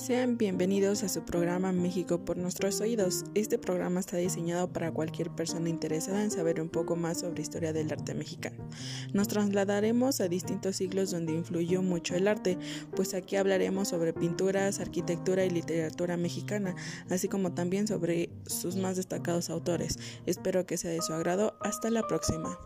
Sean bienvenidos a su programa México por nuestros oídos. Este programa está diseñado para cualquier persona interesada en saber un poco más sobre historia del arte mexicano. Nos trasladaremos a distintos siglos donde influyó mucho el arte, pues aquí hablaremos sobre pinturas, arquitectura y literatura mexicana, así como también sobre sus más destacados autores. Espero que sea de su agrado. Hasta la próxima.